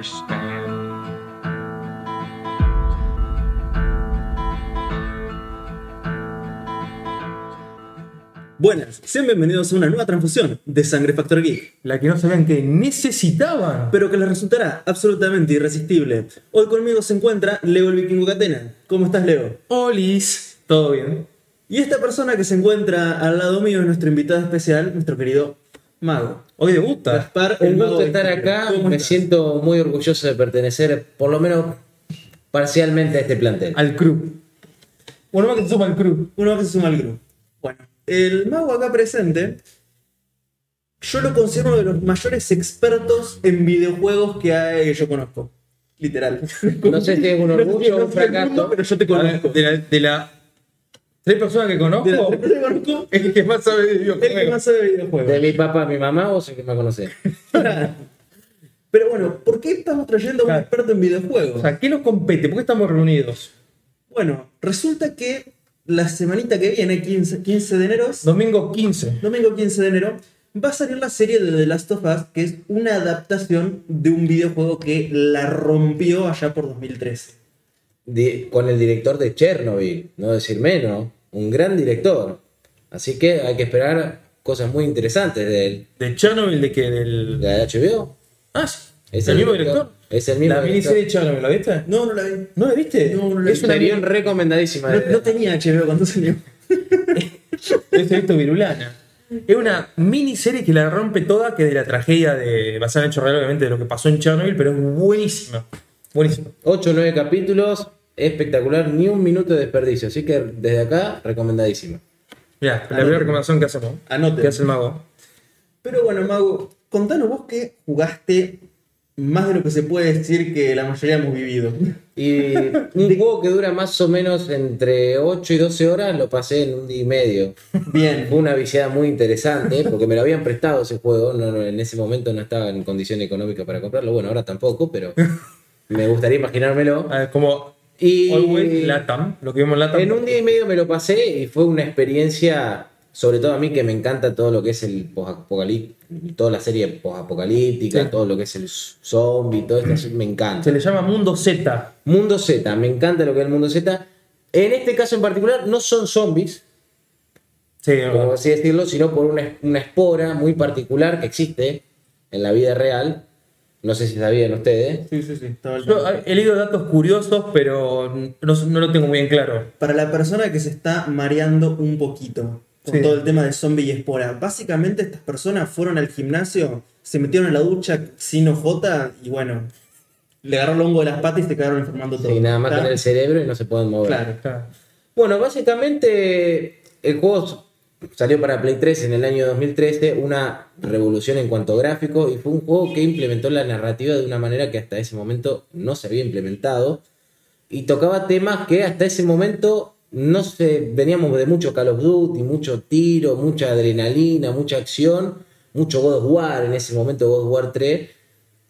understand. Buenas, sean bienvenidos a una nueva transfusión de Sangre Factor Geek, La que no sabían que necesitaban. pero que les resultará absolutamente irresistible. Hoy conmigo se encuentra Leo el Vikingo Catena. ¿Cómo estás, Leo? Olis, todo bien. Y esta persona que se encuentra al lado mío es nuestro invitado especial, nuestro querido Mago. Hoy debuta. Gaspar, el Un Mago gusto estar acá, ¿Cómo me estás? siento muy orgulloso de pertenecer, por lo menos parcialmente, a este plantel. Al crew. Bueno, más que te suma al crew. Uno que se suma al grupo. Bueno, el Mago acá presente, yo lo considero uno de los mayores expertos en videojuegos que hay- yo conozco. Literal. No sé si es un orgullo o un fracaso. pero yo te conozco. De la, de la tres personas que conozco, De las tres que conozco, el que más sabe de el que videojuegos. más sabe de videojuegos. De mi papá, mi mamá, vos el que me conocés. Pero bueno, ¿por qué estamos trayendo a un experto en videojuegos? O sea, ¿qué nos compete? ¿Por qué estamos reunidos? bueno, resulta que la semanita que viene, 15, 15 de enero, Domingo 15. domingo 15 de enero, va a salir la serie de The Last of Us, que es una adaptación de un videojuego que la rompió allá por 2013. Con el director de Chernobyl, no decir menos. Un gran director. Así que hay que esperar cosas muy interesantes de él. De Chernobyl, de que del. ¿De HBO? Ah, sí. Es ¿Es el el mismo director. director? Es el mismo La director. miniserie de Chernobyl, ¿la viste? No, no la vi. ¿No la viste? No, no la es una Sería recomendadísima. No, no tenía HBO cuando salió. Es visto virulana. Es una miniserie que la rompe toda, que de la tragedia de. basada en hecho real, obviamente, de lo que pasó en Chernobyl, pero es buenísima. Buenísima. 8 o 9 capítulos, espectacular, ni un minuto de desperdicio. Así que desde acá, recomendadísima. Mira, la primera recomendación que hacemos. Anoten. Que hace el mago. Pero bueno, Mago, contanos vos que jugaste más de lo que se puede decir que la mayoría hemos vivido. Y un juego que dura más o menos entre 8 y 12 horas lo pasé en un día y medio. Bien. Fue una viciada muy interesante porque me lo habían prestado ese juego. No, no, en ese momento no estaba en condición económica para comprarlo. Bueno, ahora tampoco, pero me gustaría imaginármelo. A ver, como Y Always Latam, lo que vimos en Latam. en un día y medio me lo pasé y fue una experiencia, sobre todo a mí que me encanta todo lo que es el posapocalíptico, toda la serie posapocalíptica, Sí. todo lo que es el zombie, todo esto me encanta. Se le llama Mundo Z. Mundo Z, me encanta lo que es el mundo Z. En este caso en particular no son zombies, Sí, como así decirlo, sino por una, una espora muy particular que existe en la vida real. No sé si sabían ustedes. Sí, sí, sí. Yo he leído datos curiosos, pero no, no lo tengo muy en claro. Para la persona que se está mareando un poquito con Sí. todo el tema de zombie y espora, básicamente estas personas fueron al gimnasio, se metieron en la ducha sin ojota y bueno, le agarró el hongo de las patas y se quedaron enfermando todo. Y nada más ¿Está? tener el cerebro y no se pueden mover. Claro. Claro. Bueno, básicamente el juego salió para Play 3 en el año 2013, una revolución en cuanto a gráficos y fue un juego que implementó la narrativa de una manera que hasta ese momento no se había implementado y tocaba temas que hasta ese momento no se veníamos de mucho Call of Duty, mucho tiro, mucha adrenalina, mucha acción, mucho God of War en ese momento God of War 3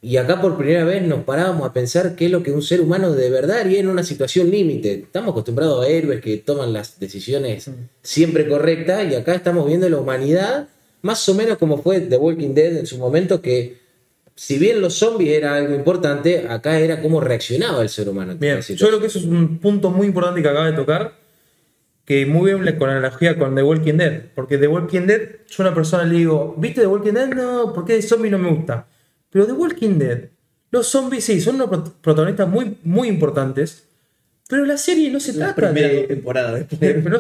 y acá por primera vez nos parábamos a pensar qué es lo que un ser humano de verdad haría en una situación límite. Estamos acostumbrados a héroes que toman las decisiones siempre correctas y acá estamos viendo la humanidad más o menos como fue The Walking Dead en su momento que si bien los zombies era algo importante, acá era cómo reaccionaba el ser humano. Bien, yo creo que eso es un punto muy importante que acaba de tocar, que muy bien con la analogía con The Walking Dead, porque The Walking Dead, yo a una persona le digo, ¿viste The Walking Dead? No, porque de zombie no me gusta. Pero The Walking Dead, los zombies sí, son unos prot- protagonistas muy, muy importantes, pero la serie no se La trata primera de... temporada. después. de- pero,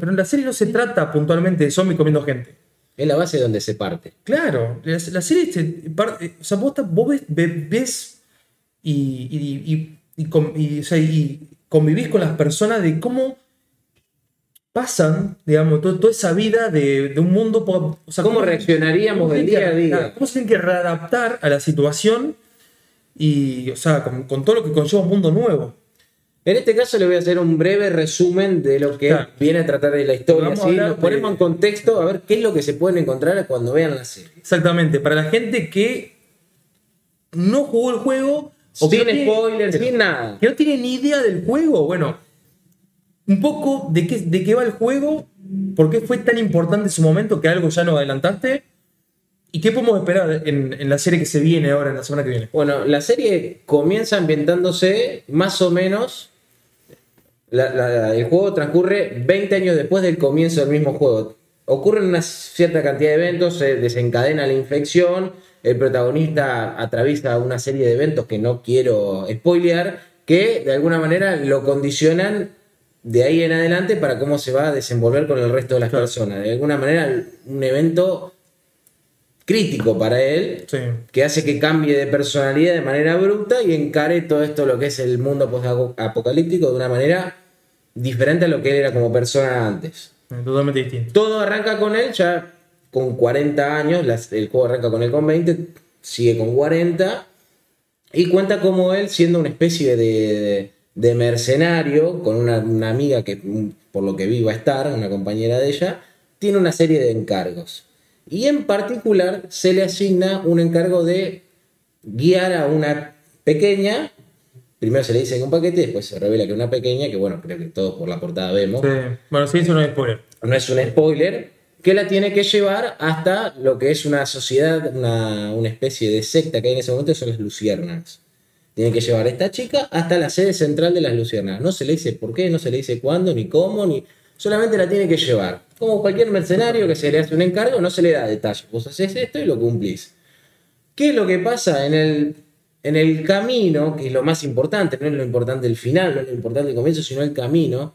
pero en la serie no se trata puntualmente de zombies comiendo gente. Es la base donde se parte. Claro, la, la serie, se par- eh, o sea, vos, vos ves, ve- ves y, y- y- y convivís con las personas de cómo pasan, digamos, to- toda esa vida de, de un mundo. po- O sea, ¿Cómo reaccionaríamos cómo del día a día? ¿Cómo se tienen que readaptar a la situación y, o sea, con, con todo lo que conlleva un mundo nuevo? En este caso le voy a hacer un breve resumen de lo que Claro. viene a tratar de la historia. ¿sí? Nos ponemos de- en contexto a ver qué es lo que se pueden encontrar cuando vean la serie. Exactamente, para la gente que no jugó el juego. o que Sin no tiene- spoilers, sin nada. que no tiene ni idea del juego, bueno, un poco de qué, de qué va el juego, por qué fue tan importante su momento que algo ya nos adelantaste ¿Y qué podemos esperar en, la serie que se viene ahora, en la semana que viene? Bueno, la serie comienza ambientándose más o menos. el juego transcurre 20 años después del comienzo del mismo juego. Ocurren una cierta cantidad de eventos, se desencadena la infección, el protagonista atraviesa una serie de eventos que no quiero spoilear, que de alguna manera lo condicionan de ahí en adelante para cómo se va a desenvolver con el resto de las personas. De alguna manera, un evento crítico para él, Sí. que hace que cambie de personalidad de manera abrupta y encare todo esto lo que es el mundo post-apocalíptico de una manera diferente a lo que él era como persona antes. Totalmente distinto. Todo arranca con él ya con 40 años, las- el juego arranca con él con 20, sigue con 40 y cuenta como él siendo una especie de, de- de mercenario con una, una amiga que por lo que vi va a estar, una compañera de ella, tiene una serie de encargos. Y en particular se le asigna un encargo de guiar a una pequeña, primero se le dice que un paquete, después se revela que una pequeña, que bueno, creo que todos por la portada vemos, Sí. Bueno, sí, eso no es spoiler. no es un spoiler, que la tiene que llevar hasta lo que es una sociedad, una, una especie de secta que hay en ese momento, son las luciérnagas. Tiene que llevar a esta chica hasta la sede central de las luciérnagas. No se le dice por qué, no se le dice cuándo, ni cómo, ni... Solamente la tiene que llevar. Como cualquier mercenario que se le hace un encargo, no se le da detalles. Vos haces esto y lo cumplís. ¿Qué es lo que pasa en el, en el camino? Que es lo más importante, no es lo importante el final, no es lo importante el comienzo, sino el camino.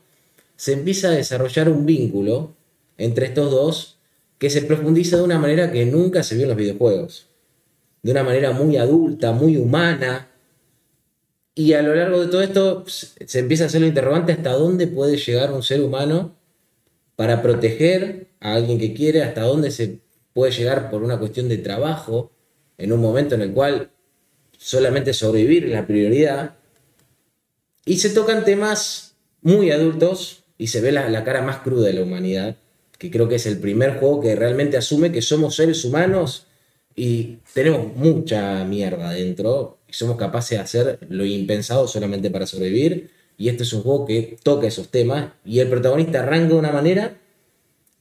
Se empieza a desarrollar un vínculo entre estos dos que se profundiza de una manera que nunca se vio en los videojuegos. De una manera muy adulta, muy humana. Y a lo largo de todo esto se se empieza a hacer lo interrogante hasta dónde puede llegar un ser humano para proteger a alguien que quiere, hasta dónde se puede llegar por una cuestión de trabajo, en un momento en el cual solamente sobrevivir es la prioridad. Y se tocan temas muy adultos y se ve la, la cara más cruda de la humanidad, que creo que es el primer juego que realmente asume que somos seres humanos y tenemos mucha mierda dentro somos capaces de hacer lo impensado solamente para sobrevivir. Y este es un juego que toca esos temas y el protagonista arranca de una manera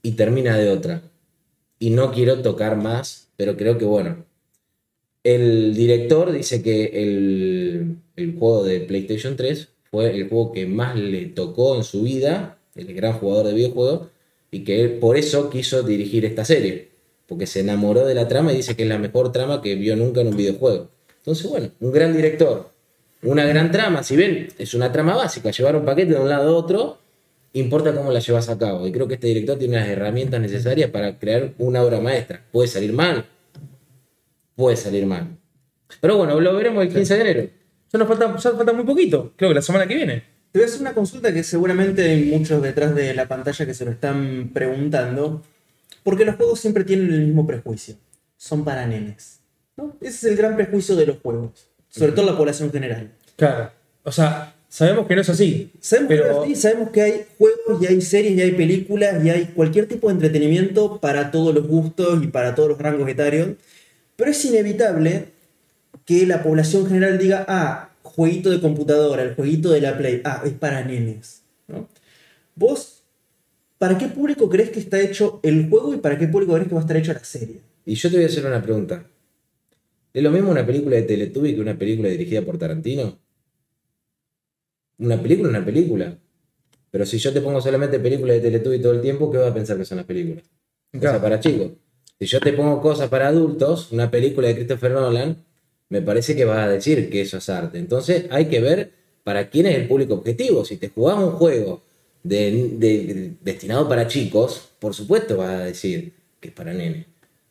y termina de otra. Y no quiero tocar más, pero creo que bueno. El director dice que el, el juego de PlayStation 3 fue el juego que más le tocó en su vida, el gran jugador de videojuegos, y que él por eso quiso dirigir esta serie, porque se enamoró de la trama y dice que es la mejor trama que vio nunca en un videojuego. Entonces, bueno, un gran director, una gran trama, si bien es una trama básica, llevar un paquete de un lado a otro, importa cómo la llevas a cabo. Y creo que este director tiene las herramientas necesarias para crear una obra maestra. Puede salir mal, puede salir mal. Pero bueno, lo veremos el 15 de enero. Ya nos falta, ya falta muy poquito. Creo que la semana que viene. Te voy a hacer una consulta que seguramente hay muchos detrás de la pantalla que se lo están preguntando. Porque los juegos siempre tienen el mismo prejuicio. Son para nenes. ¿No? Ese es el gran prejuicio de los juegos. Sobre todo la población general. Claro. O sea, sabemos que no es así. Sabemos, pero que no es así, sabemos que hay juegos y hay series y hay películas y hay cualquier tipo de entretenimiento para todos los gustos y para todos los rangos etarios. Pero es inevitable que la población general diga, ah, jueguito de computadora, el jueguito de la Play, ah, es para nenes. ¿no? Vos, ¿para qué público crees que está hecho el juego y para qué público crees que va a estar hecho la serie? Y yo te voy a hacer una pregunta. ¿Es lo mismo una película de Teletubby que una película dirigida por Tarantino? Una película es una película. Pero si yo te pongo solamente películas de Teletubby todo el tiempo, ¿qué vas a pensar que son las películas? Cosas Claro. para chicos. Si yo te pongo cosas para adultos, una película de Christopher Nolan, me parece que vas a decir que eso es arte. Entonces hay que ver para quién es el público objetivo. Si te jugás un juego de- de- destinado para chicos, por supuesto vas a decir que es para nene.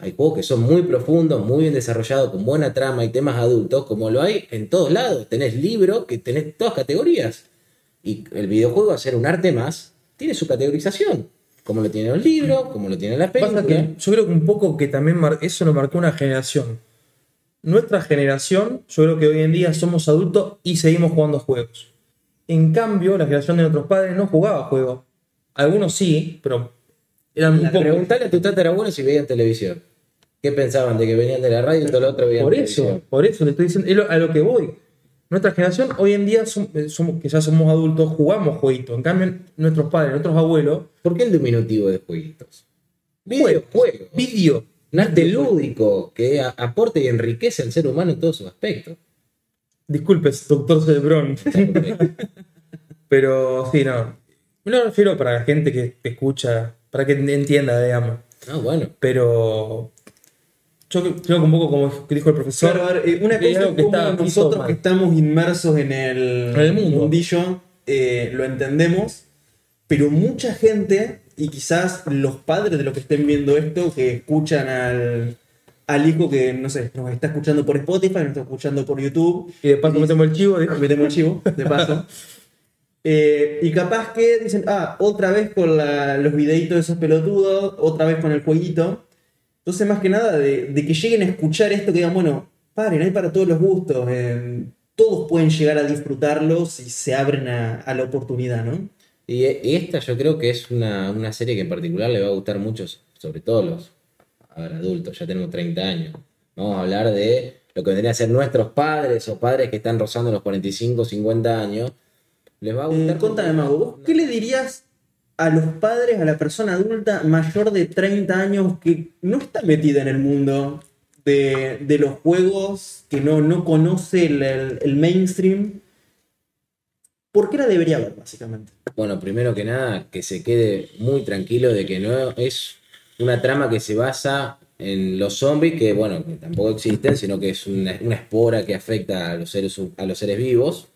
Hay juegos que son muy profundos, muy bien desarrollados, con buena trama y temas adultos, como lo hay en todos lados. Tenés libros que tenés todas categorías. Y el videojuego, a ser un arte más, tiene su categorización. Como lo tienen los libros, como lo tienen las películas. que yo creo que un poco que también eso lo marcó una generación. Nuestra generación, yo creo que hoy en día somos adultos y seguimos jugando juegos. En cambio, la generación de nuestros padres no jugaba juegos. Algunos sí, pero eran muy La pocos. Preguntale a tu tatarabuelo si veían televisión. ¿Qué pensaban? ¿De que venían de la radio y todo lo otro veían Por televisión? eso, por eso le estoy diciendo, es lo- a lo que voy. Nuestra generación, hoy en día, som- eh, somos, que ya somos adultos, jugamos jueguitos. En cambio, nuestros padres, nuestros abuelos, ¿Por qué el diminutivo de jueguitos? juegos, Videojuegos. video. Un arte lúdico que a- aporte y enriquece al ser humano en todos sus aspectos. Disculpe, doctor Cerebrón. Pero sí, no. Me lo refiero para la gente que te escucha, para que entienda, digamos. No, bueno. Pero yo creo que un poco como dijo el profesor. Claro, a ver, eh, una cosa es que como nosotros mal. que estamos inmersos en el, En el mundo. mundillo eh, lo entendemos, pero mucha gente, y quizás los padres de los que estén viendo esto, que escuchan al, al hijo que, no sé, nos está escuchando por Spotify, nos está escuchando por YouTube, Y de paso metemos el chivo. dijo. metemos el chivo, de paso. Eh, y capaz que dicen, ah, otra vez con la- los videitos de esos pelotudos, otra vez con el jueguito. Entonces, más que nada, de, de que lleguen a escuchar esto, que digan, bueno, paren, hay para todos los gustos. eh, todos pueden llegar a disfrutarlo si se abren a, a la oportunidad, ¿no? Y, y esta yo creo que es una, una serie que en particular le va a gustar mucho, sobre todo los a ver, adultos, ya tenemos 30 años. Vamos a hablar de lo que vendrían a ser nuestros padres o padres que están rozando los 45, 50 años. Les va a Eh, gustar. contame, Mago, ¿vos qué le dirías a los padres, a la persona adulta mayor de 30 años que no está metida en el mundo de, de los juegos, que no, no conoce el, el- mainstream? ¿Por qué la debería ver, básicamente? Bueno, primero que nada, que se quede muy tranquilo de que no es una trama que se basa en los zombies, que bueno, tampoco existen, sino que es una, una espora que afecta a los seres, a los seres vivos.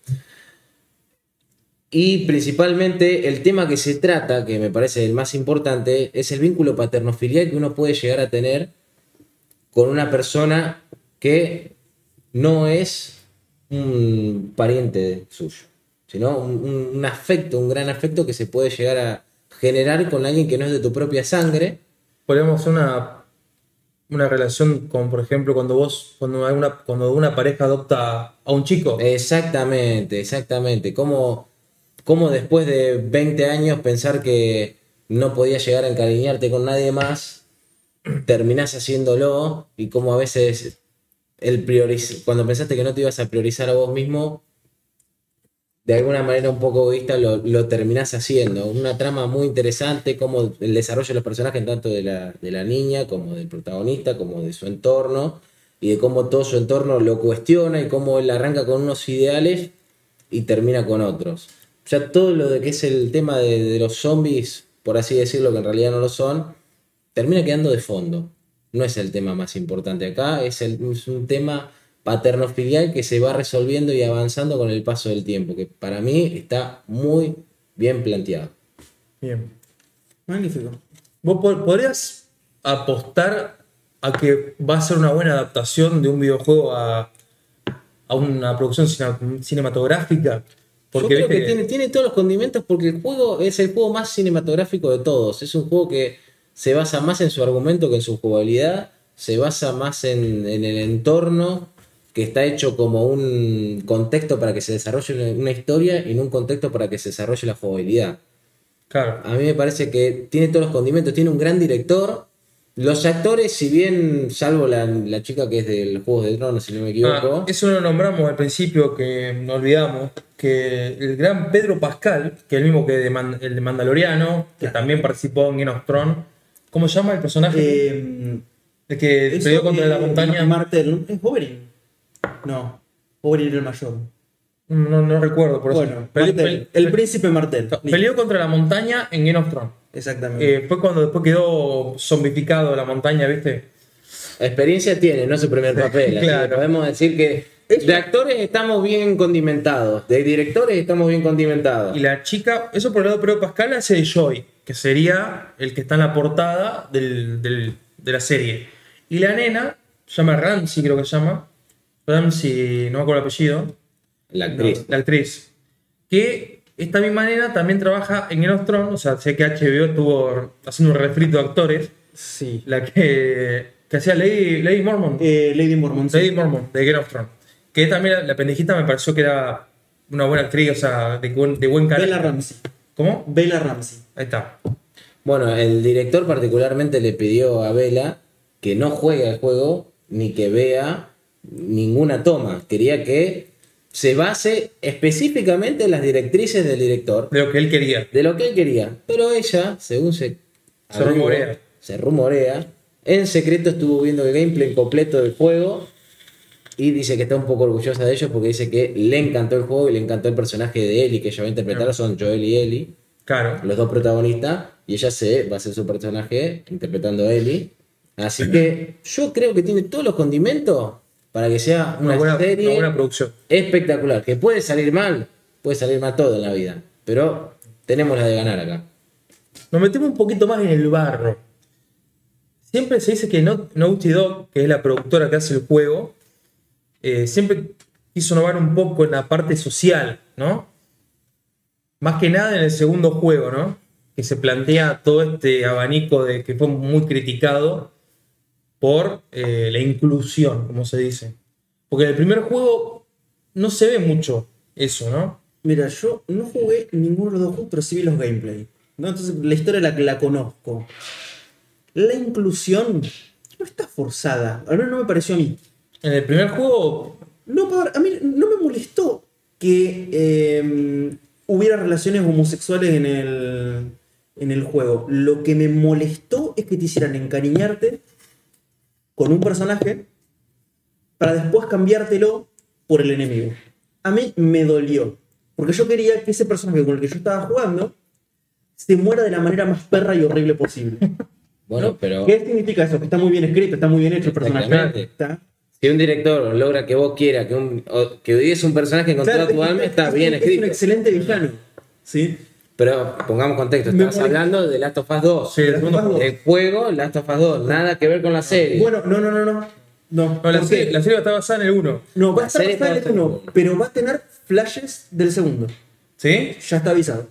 Y principalmente el tema que se trata, que me parece el más importante, es el vínculo paterno-filial que uno puede llegar a tener con una persona que no es un pariente suyo, sino un, afecto, un gran afecto que se puede llegar a generar con alguien que no es de tu propia sangre. Podríamos una, una relación con, por ejemplo, cuando vos, cuando una, cuando una pareja adopta a un chico. Exactamente, exactamente. Cómo, cómo después de 20 años pensar que no podías llegar a encariñarte con nadie más, terminás haciéndolo y cómo a veces el prioriz- cuando pensaste que no te ibas a priorizar a vos mismo, de alguna manera un poco egoísta lo, lo terminás haciendo. Una trama muy interesante, como el desarrollo de los personajes, tanto de la, de la niña como del protagonista, como de su entorno, y de cómo todo su entorno lo cuestiona y cómo él arranca con unos ideales y termina con otros. Ya todo lo de que es el tema de, de los zombies, por así decirlo, que en realidad no lo son, termina quedando de fondo. No es el tema más importante acá, es, el- es un tema paterno-filial que se va resolviendo y avanzando con el paso del tiempo, que para mí está muy bien planteado. Bien. Magnífico. ¿Vos po- podrías apostar a que va a ser una buena adaptación de un videojuego a, a una producción cinematográfica? Porque Yo creo que tiene, tiene todos los condimentos porque el juego es el juego más cinematográfico de todos. Es un juego que se basa más en su argumento que en su jugabilidad, se basa más en, en el entorno, que está hecho como un contexto para que se desarrolle una, una historia y no un contexto para que se desarrolle la jugabilidad. Claro. A mí me parece que tiene todos los condimentos, tiene un gran director. Los actores, si bien, salvo la, la chica que es del Juegos de Tronos, si no me equivoco, Ah, eso lo nombramos al principio, que no olvidamos, que el gran Pedro Pascal, que es el mismo que de Man- el de Mandaloriano, que también participó en Game of Thrones, ¿cómo se llama el personaje? Eh, el que eso, peleó contra eh, la montaña. Martel, ¿no? ¿Es Oberyn? No, Oberyn era el mayor. No, no recuerdo, por eso. Bueno, Pele- Martel, el príncipe Martel. Peleó contra la montaña en Game of Thrones. Exactamente. Eh, fue cuando después quedó zombificado la montaña, ¿viste? experiencia tiene, no es su primer papel. así Claro. que podemos decir que de actores estamos bien condimentados, de directores estamos bien condimentados. Y la chica, eso por el lado de Pedro Pascal hace de Joy, que sería el que está en la portada del- del- de la serie. Y la nena, se llama Ramsey, creo que se llama. Ramsey, no me acuerdo el apellido. La actriz. La actriz. Que esta misma nena también trabaja en Game of Thrones, o sea, sé que HBO estuvo haciendo un refrito de actores. sí. La que, que hacía Lady, Lady Mormon. Eh, Lady Mormon. sí. Lady Mormon, de Game of Thrones. Que también la, pendejita me pareció que era una buena actriz, o sea, de buen, de buen carácter. Bella Ramsey. ¿Cómo? Bella Ramsey. Ahí está. Bueno, el director particularmente le pidió a Vela que no juegue al juego ni que vea ninguna toma. Quería que se base específicamente en las directrices del director, De lo que él quería. de lo que él quería. Pero ella, según se, Se rumorea. se rumorea, En secreto estuvo viendo el gameplay completo del juego y dice que está un poco orgullosa de ellos porque dice que le encantó el juego y le encantó el personaje de Ellie que ella va a interpretar. Son Joel y Ellie, Claro. los dos protagonistas, y ella se va a hacer su personaje interpretando a Ellie. Así que yo creo que tiene todos los condimentos para que sea una, Una buena, serie una buena producción. espectacular. Que puede salir mal, puede salir mal todo en la vida, pero tenemos la de ganar acá. Nos metemos un poquito más en el barro. Siempre se dice que No- Naughty Dog, que es la productora que hace el juego, eh, siempre quiso innovar un poco en la parte social, ¿no? Más que nada en el segundo juego, ¿no? Que se plantea todo este abanico de que fue muy criticado por eh, la inclusión, como se dice. Porque en el primer juego no se ve mucho eso, ¿no? Mira, yo no jugué ninguno de los dos juegos, pero sí vi los gameplay. ¿no? Entonces la historia la, la conozco. La inclusión no está forzada. Al menos no me pareció a mí. En el primer juego No, a mí no me molestó que eh, hubiera relaciones homosexuales en el, en el juego. Lo que me molestó es que te hicieran encariñarte con un personaje para después cambiártelo por el enemigo. A mí me dolió. Porque yo quería que ese personaje con el que yo estaba jugando se muera de la manera más perra y horrible posible. Bueno, ¿no? pero ¿Qué significa eso? Que está muy bien escrito, está muy bien hecho el personaje. Está- si un director logra que vos quieras que, un, que odies un personaje con toda tu es- alma, es- está es- bien es escrito. un excelente villano. ¿Sí? Pero pongamos contexto, molesta- hablando de Last of Us 2. Sí, el segundo juego. El juego Last of Us 2, nada que ver con la serie. Bueno, no, no, no, no. No, No, la, serie, la serie está basada en el 1. no va a estar basada en el uno, basada en el pero va a tener flashes del segundo. ¿Sí? Ya está avisado.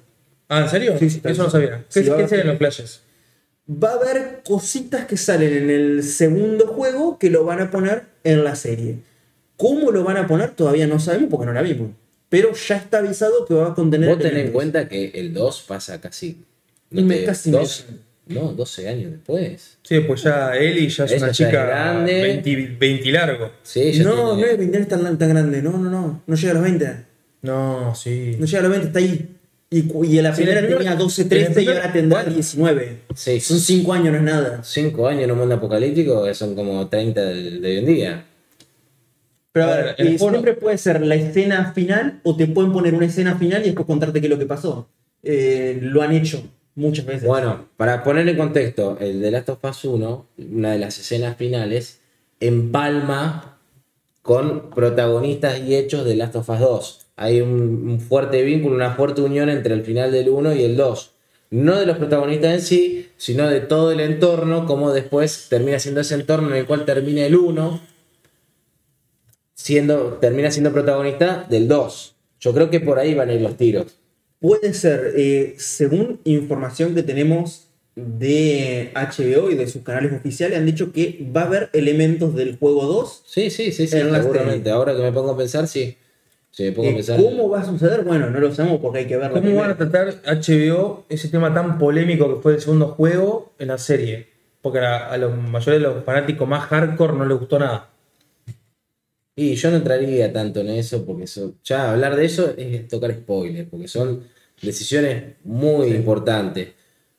Ah, ¿en serio? Sí, sí, Eso no sabía. ¿Qué, Sí, qué serían los flashes? Va a haber cositas que salen en el segundo juego que lo van a poner en la serie. ¿Cómo lo van a poner? Todavía no sabemos porque no la vimos. Pero ya está avisado que va a contener. Vos tenés en cuenta que el 2 pasa casi. Me- casi dos, me- No, 12 años después. Sí, pues ya Eli ya es Ella una ya es chica grande. 20, 20 largo. Sí, ya No, tiene- no es 20 años tan, tan grande. No, no, no. No llega a los 20. No, sí. No llega a los 20, está ahí. Y, y en la Sí, primera el tenía 12, en el 13 y ahora tendrá bueno. 19. Sí, Son 5 años, no es nada. 5 años en un mundo apocalíptico que son como 30 del- de hoy en día. Pero a ver, el eh, siempre puede ser la escena final o te pueden poner una escena final y después contarte qué es lo que pasó. Eh, lo han hecho muchas veces. Bueno, para poner en contexto, el de Last of Us 1, una de las escenas finales, empalma con protagonistas y hechos de Last of Us 2. Hay un, un fuerte vínculo, una fuerte unión entre el final del 1 y el 2. No de los protagonistas en sí, sino de todo el entorno, como después termina siendo ese entorno en el cual termina el 1, siendo, termina siendo protagonista del 2. Yo creo que por ahí van a ir los tiros. Puede ser, eh, según información que tenemos de HBO y de sus canales oficiales, han dicho que va a haber elementos del juego 2. Sí, sí, sí, sí, seguramente. Ahora que me pongo a pensar, sí. Sí, me pongo a Eh, pensar. ¿Cómo va a suceder? Bueno, no lo sabemos porque hay que verlo. ¿Cómo van a tratar HBO ese tema tan polémico que fue el segundo juego en la serie? Porque a, a la mayoría de los fanáticos más hardcore no les gustó nada. Y yo no entraría tanto en eso, porque eso, ya hablar de eso es tocar spoilers, porque son decisiones muy importantes.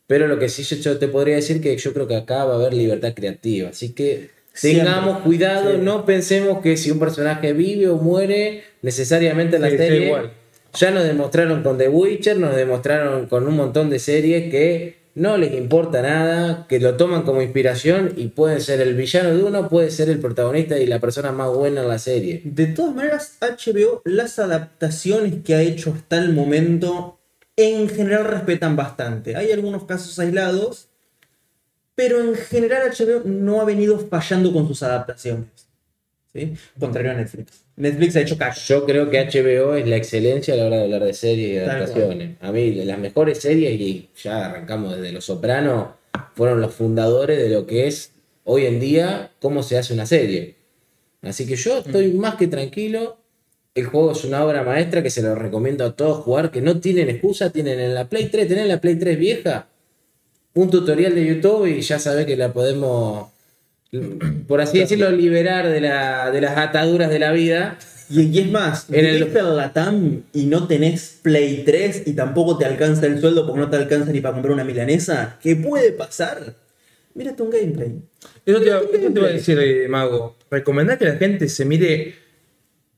Pero lo que sí yo, te podría decir que yo creo que acá va a haber libertad creativa. Así que Siempre. tengamos cuidado, Sí. no pensemos que si un personaje vive o muere necesariamente en la Sí, sí, serie. igual. Ya nos demostraron con The Witcher, nos demostraron con un montón de series que no les importa nada, que lo toman como inspiración y pueden ser el villano de uno, puede ser el protagonista y la persona más buena en la serie. De todas maneras, HBO, las adaptaciones que ha hecho hasta el momento, en general respetan bastante. Hay algunos casos aislados, pero en general HBO no ha venido fallando con sus adaptaciones. ¿sí? Contrario a Netflix. Netflix ha hecho cash. Yo creo que HBO es la excelencia a la hora de hablar de series y adaptaciones. A mí las mejores series, y ya arrancamos desde Los Sopranos, fueron los fundadores de lo que es hoy en día cómo se hace una serie. Así que yo estoy más que tranquilo. El juego es una obra maestra que se lo recomiendo a todos jugar, que no tienen excusa, tienen en la Play 3, tienen la Play 3 vieja, un tutorial de YouTube y ya sabés que la podemos, por así decirlo, liberar de, la- de las ataduras de la vida. Y, y es más, En el- Latam y no tenés Play 3 y tampoco te alcanza el sueldo porque no te alcanza ni para comprar una milanesa, ¿qué puede pasar? mírate un gameplay. Eso te, iba, a decir, eh, Mago. ¿Recomendás que la gente se mire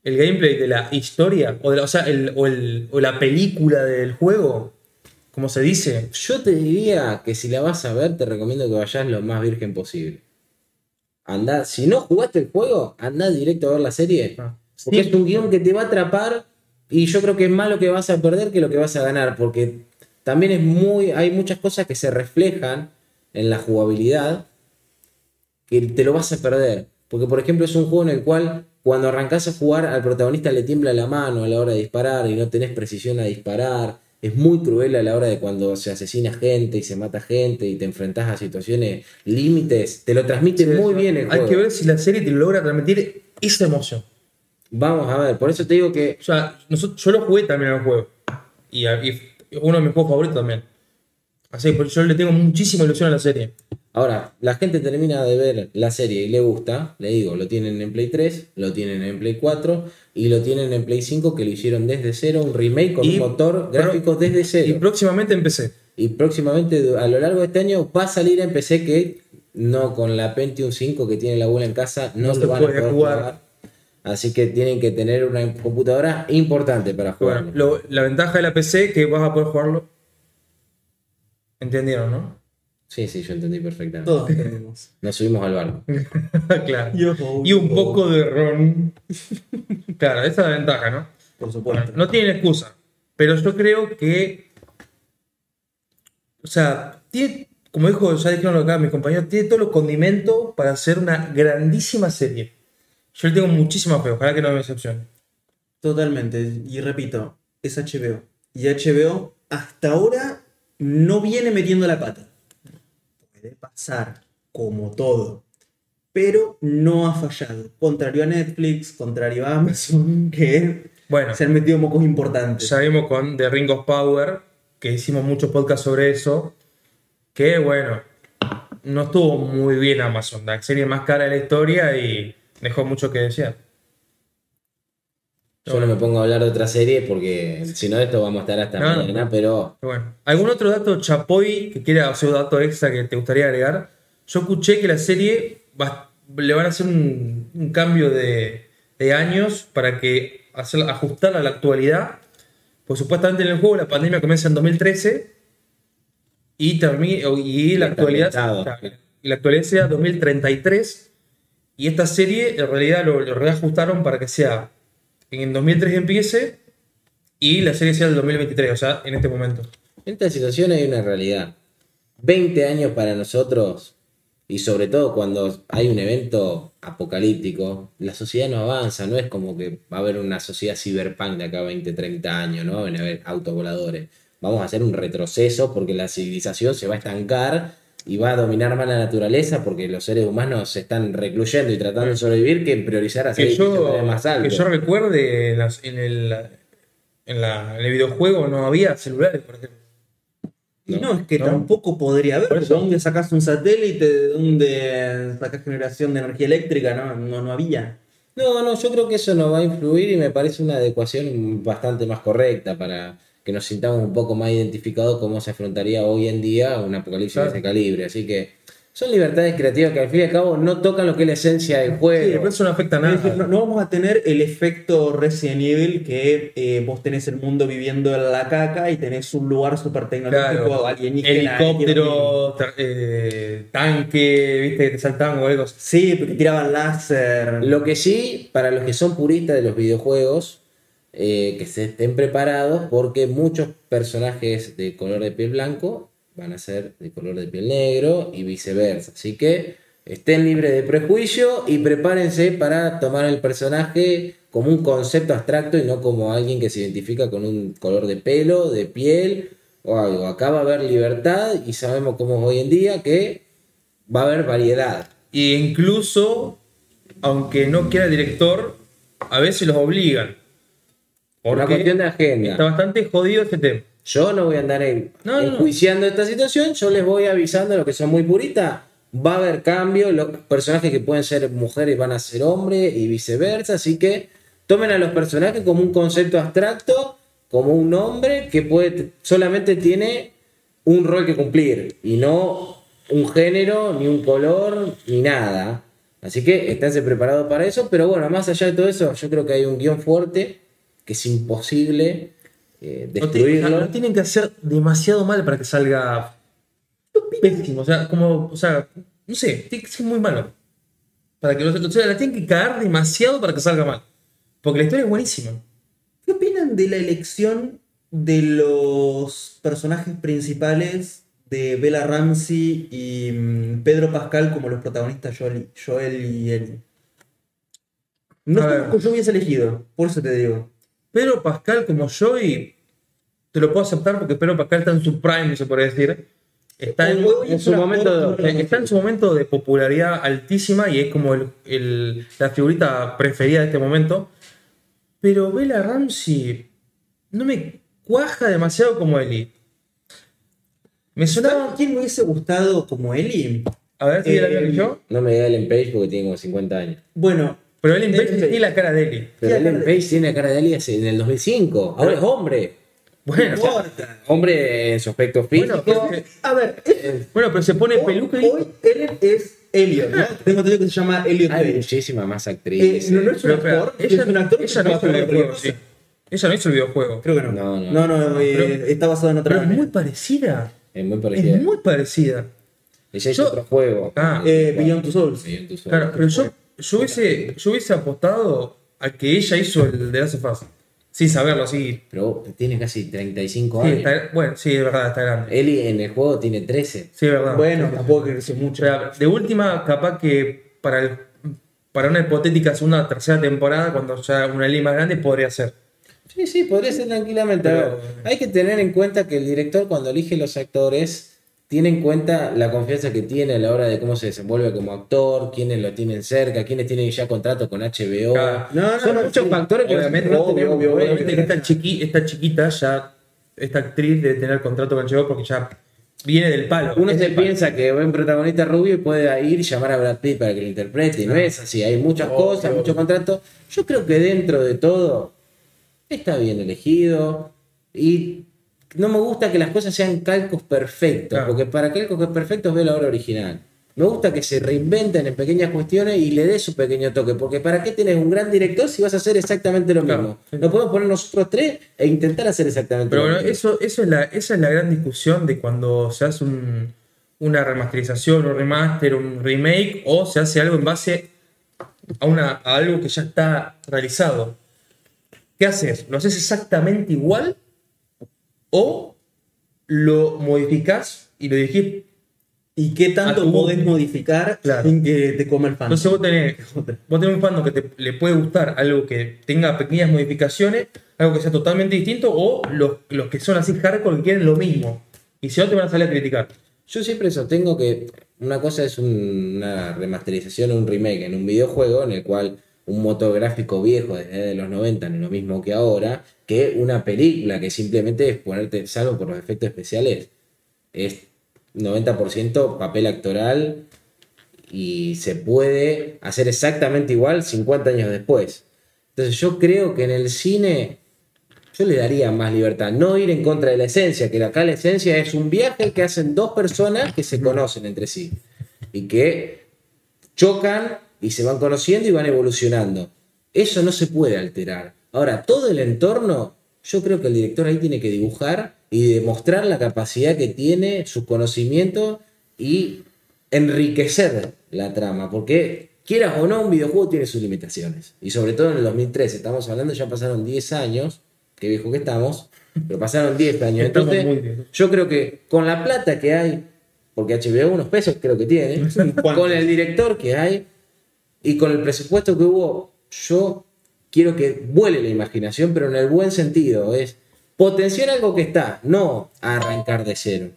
el gameplay de la historia? O, de la, o sea, el- o, el- o la película del juego? Como se dice. Yo te diría que si la vas a ver, te recomiendo que vayas lo más virgen posible. Anda, si no jugaste el juego, anda directo a ver la serie. Ah. Porque Sí. es un guion que te va a atrapar y yo creo que es más lo que vas a perder que lo que vas a ganar. Porque también es muy. hay muchas cosas que se reflejan en la jugabilidad que te lo vas a perder. Porque, por ejemplo, es un juego en el cual cuando arrancás a jugar al protagonista le tiembla la mano a la hora de disparar y no tenés precisión a disparar. Es muy cruel a la hora de cuando se asesina gente y se mata gente y te enfrentás a situaciones límites. Te lo transmite muy bien el Hay juego. que ver si la serie te logra transmitir esa emoción. Vamos a ver, por eso te digo que O sea, nosotros- yo lo jugué también al juego. Y, y uno de mis juegos favoritos también. Así que por eso yo le tengo muchísima ilusión a la serie. Ahora, la gente termina de ver la serie y le gusta, le digo, lo tienen en Play 3, lo tienen en Play 4 y lo tienen en Play 5 que lo hicieron desde cero, un remake con Y- un motor pero- gráfico desde Y cero. próximamente empecé. Y próximamente, a lo largo de este año, va a salir en PC que no con la Pentium 5 que tiene la abuela en casa, no, No lo van a poder jugar. jugar. Así que tienen que tener una computadora importante para jugar. Bueno, la ventaja de la PC es que vas a poder jugarlo. ¿Entendieron, no? Sí, sí, yo entendí perfectamente. Todos tenemos. Nos subimos al barco. claro. Yo- Y un poco de ron. claro, esa es la ventaja, ¿no? Por Bueno, supuesto. no tienen excusa. Pero yo creo que. O sea, tiene, como dijo, ya dijeron acá mis compañeros, tiene todos los condimentos para hacer una grandísima serie. Yo le tengo muchísima fe, ojalá que no me decepcione. Totalmente. Y repito, es HBO. Y HBO hasta ahora no viene metiendo la pata. Puede pasar, como todo. Pero no ha fallado. Contrario a Netflix, contrario a Amazon, que Bueno, se han metido mocos importantes. ya vimos con The Ring of Power, que hicimos muchos podcasts sobre eso, que bueno, no estuvo muy bien Amazon, la serie más cara de la historia y dejó mucho que desear. Yo no me pongo a hablar de otra serie porque si no, esto vamos a estar hasta No, mañana, pero Bueno, ¿algún otro dato chapoy que quiera hacer dato extra que te gustaría agregar? Yo escuché que la serie va- le van a hacer un, un cambio de, de años para que hacer, ajustarla a la actualidad. Pues supuestamente en el juego la pandemia comienza en 2013 y, termina, y la actualidad y la actualidad sea 2033 y esta serie en realidad lo, lo reajustaron para que sea en 2003 empiece y la serie sea del 2023, o sea, en este momento. en esta situación hay una realidad. 20 años para nosotros, y sobre todo cuando hay un evento apocalíptico, la sociedad no avanza, no es como que va a haber una sociedad cyberpunk de acá a 20, 30 años, no van a haber autovoladores. Vamos a hacer un retroceso porque la civilización se va a estancar y va a dominar más la naturaleza porque los seres humanos se están recluyendo y tratando de sobrevivir que priorizar hacer Que yo, más que altos. yo recuerde, en, las- en el, en, la- en el videojuego no había celulares, por ejemplo. Y no, es que No. tampoco podría haber. Por ¿De eso. dónde sacas un satélite? ¿De dónde sacas generación de energía eléctrica? No, no, no había. No, no, yo creo que eso nos va a influir y me parece una adecuación bastante más correcta para que nos sintamos un poco más identificados cómo se afrontaría hoy en día un apocalipsis Claro. de ese calibre. Así que son libertades creativas que al fin y al cabo no tocan lo que es la esencia del Sí, juego. pero eso no afecta a no, nada. no vamos a tener el efecto Resident Evil que eh, vos tenés el mundo viviendo en la caca y tenés un lugar súper tecnológico Claro, alienígena. helicóptero, eh, tanque, viste, que te saltaban algo. Sí, porque tiraban láser. Lo que sí, para los que son puristas de los videojuegos, eh, que se estén preparados porque muchos personajes de color de piel blanco van a ser de color de piel negro y viceversa. Así que estén libres de prejuicio y prepárense para tomar el personaje como un concepto abstracto y no como alguien que se identifica con un color de pelo, de piel o algo. Acá va a haber libertad y sabemos cómo es hoy en día que va a haber variedad. Y incluso, aunque no quiera director, a veces los obligan. Por una cuestión de agenda. está bastante jodido este tema. Yo no voy a andar en, No, no, no. enjuiciando esta situación, yo les voy avisando a los que son muy puristas. Va a haber cambio, los personajes que pueden ser mujeres van a ser hombres y viceversa, así que tomen a los personajes como un concepto abstracto, como un hombre que puede solamente tiene un rol que cumplir y no un género, ni un color, ni nada. Así que esténse preparados para eso. Pero bueno, más allá de todo eso, yo creo que hay un guion fuerte que es imposible eh, No, destruirlo. no tienen que hacer demasiado mal para que salga pésimo. O sea, como, o sea, no sé, tiene que ser muy malo. Para que no sea, la tienen que cagar demasiado para que salga mal. Porque la historia es buenísima. ¿Qué opinan de la elección de los personajes principales de Bella Ramsey y mm, Pedro Pascal como los protagonistas Joel, Joel y Ellie? No es que yo hubiese elegido, por eso te digo. Pedro Pascal como Joey, te lo puedo aceptar porque Pedro Pascal está en su prime, se puede decir. Está en, su momento está en su momento de popularidad altísima y es como el- el- la figurita preferida de este momento. Pero Bella Ramsey no me cuaja demasiado como Ellie. Me sonaba. ¿Saben quién me hubiese gustado como Ellie? A ver si la Eh, vi yo. No me da Ellen Page porque tiene como 50 años. Bueno, Pero Ellen Page tiene la cara de Ellie. Pero Ellen Page tiene la cara de Ali hace- en el 2005. Ahora es hombre. Bueno, no importa. Hombre en su aspecto físico. Bueno, pero- A ver, es- bueno, pero se pone hoy, peluca y. hoy Ellen es Elliot, ¿no? Tengo entendido que se llama Elliot hay Page. muchísimas más Eh, actrices. no, no es un actor, ella, es un actor que ella no hizo el videojuego, sí. Ella no hizo el videojuego. Creo que no. No, No, no. no, eh, Pero- está basado en otra Pero es muy parecida. Es muy parecida. Es muy parecida. Ella hizo Yo- otro juego. Ah, Eh, Beyond Two Souls. Beyond Two Souls. Claro, pero yo, yo, hubiese, yo hubiese apostado a que ella hizo el de of Us. Sin saberlo, así. Pero tiene casi 35 Sí, años. está- bueno, sí, es verdad, está grande. Ellie en el juego tiene 13. Sí, es verdad. Bueno, tampoco creció mucho. De última, capaz que para, el- para una hipotética segunda o tercera temporada, cuando ya una ley más grande, podría ser. Sí, sí, podría ser tranquilamente. A Pero- ver, hay que tener en cuenta que el director cuando elige los actores tiene en cuenta la confianza que tiene a la hora de cómo se desenvuelve como actor, quiénes lo tienen cerca, quiénes tienen ya contrato con HBO. Claro. No, no, Son no, muchos sí. factores que Obviamente, no obvio, tenemos obvio. Obviamente que esta, chiqui, esta chiquita ya, esta actriz debe tener contrato con HBO porque ya viene del palo. Uno se del palo. piensa que ve un protagonista rubio y puede ir y llamar a Brad Pitt para que lo interprete. Y no es así, hay muchas Obvio, cosas, obvio. muchos contratos. Yo creo que dentro de todo está bien elegido. Y no me gusta que las cosas sean calcos perfectos, Claro. porque para calcos perfectos ve la obra original. Me gusta que se reinventen en pequeñas cuestiones y le dé su pequeño toque, porque ¿para qué tenés un gran director si vas a hacer exactamente lo Claro, mismo? sí. No podemos poner nosotros tres e intentar hacer exactamente Pero lo bueno, mismo. eso, eso es la, esa es la gran discusión de cuando se hace un- una remasterización, un remaster, un remake, o se hace algo en base a, una, a algo que ya está realizado. ¿Qué haces? ¿Lo haces exactamente igual? ¿O lo modificás y lo dirigís? ¿Y qué tanto podés modificar Claro. sin que te coma el fan? Entonces vos tenés, vos tenés un fandom que te, le puede gustar algo que tenga pequeñas modificaciones, algo que sea totalmente distinto, o los, los que son así hardcore que quieren lo mismo. Y si no te van a salir a criticar. Yo siempre sostengo que una cosa es un- una remasterización o un remake en un videojuego en el cual un motor gráfico viejo desde los 90 no es lo mismo que ahora, que una película que simplemente es ponerte, salvo por los efectos especiales, es 90% papel actoral y se puede hacer exactamente igual 50 años después. Entonces yo creo que en el cine yo le daría más libertad, no ir en contra de la esencia, que acá la esencia es un viaje que hacen dos personas que se conocen entre sí y que chocan y se van conociendo y van evolucionando. Eso no se puede alterar. Ahora, todo el entorno, yo creo que el director ahí tiene que dibujar y demostrar la capacidad que tiene, sus conocimientos y enriquecer la trama, porque quieras o no, un videojuego tiene sus limitaciones. Y sobre todo en el 2013, estamos hablando, ya pasaron 10 años, qué viejo que estamos, pero pasaron 10 años. Entonces, yo creo que con la plata que hay, porque HBO unos pesos creo que tiene, con el director que hay y con el presupuesto que hubo, yo quiero que vuele la imaginación, pero en el buen sentido, es potenciar algo que está, no arrancar de cero.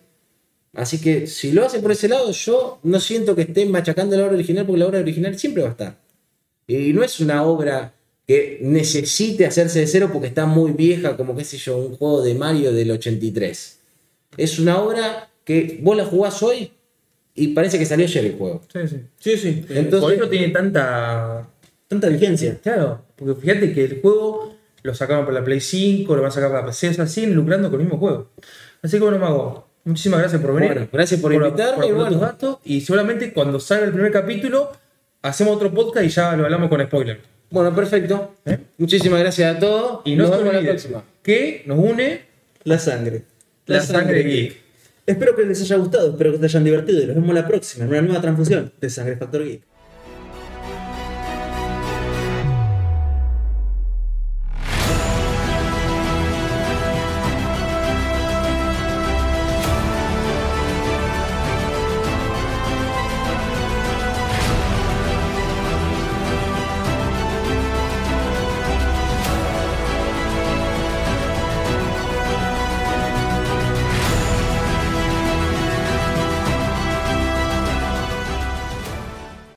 Así que si lo hacen por ese lado, yo no siento que estén machacando la obra original, porque la obra original siempre va a estar. Y no es una obra que necesite hacerse de cero porque está muy vieja, como qué sé yo, un juego de Mario del 83. Es una obra que vos la jugás hoy y parece que salió ayer el juego. Sí, sí. Sí, sí. Entonces- Por eso tiene tanta. Tanta vigencia. Claro, porque fíjate que el juego lo sacaron para la Play 5, lo van a sacar para la PC, o sea, siguen lucrando con el mismo juego. Así que bueno, Mago, Muchísimas gracias por venir. Bueno, gracias por invitarme, Por, y aportar tus bueno. datos. Y seguramente cuando salga el primer capítulo, hacemos otro podcast y ya lo hablamos con spoiler. Bueno, perfecto. ¿Eh? Muchísimas gracias a todos. Y no nos se vemos la próxima. que nos une La sangre. la, sangre geek. Espero que les haya gustado, espero que se hayan divertido y nos vemos la próxima en una nueva transfusión de Sangre Factor Geek.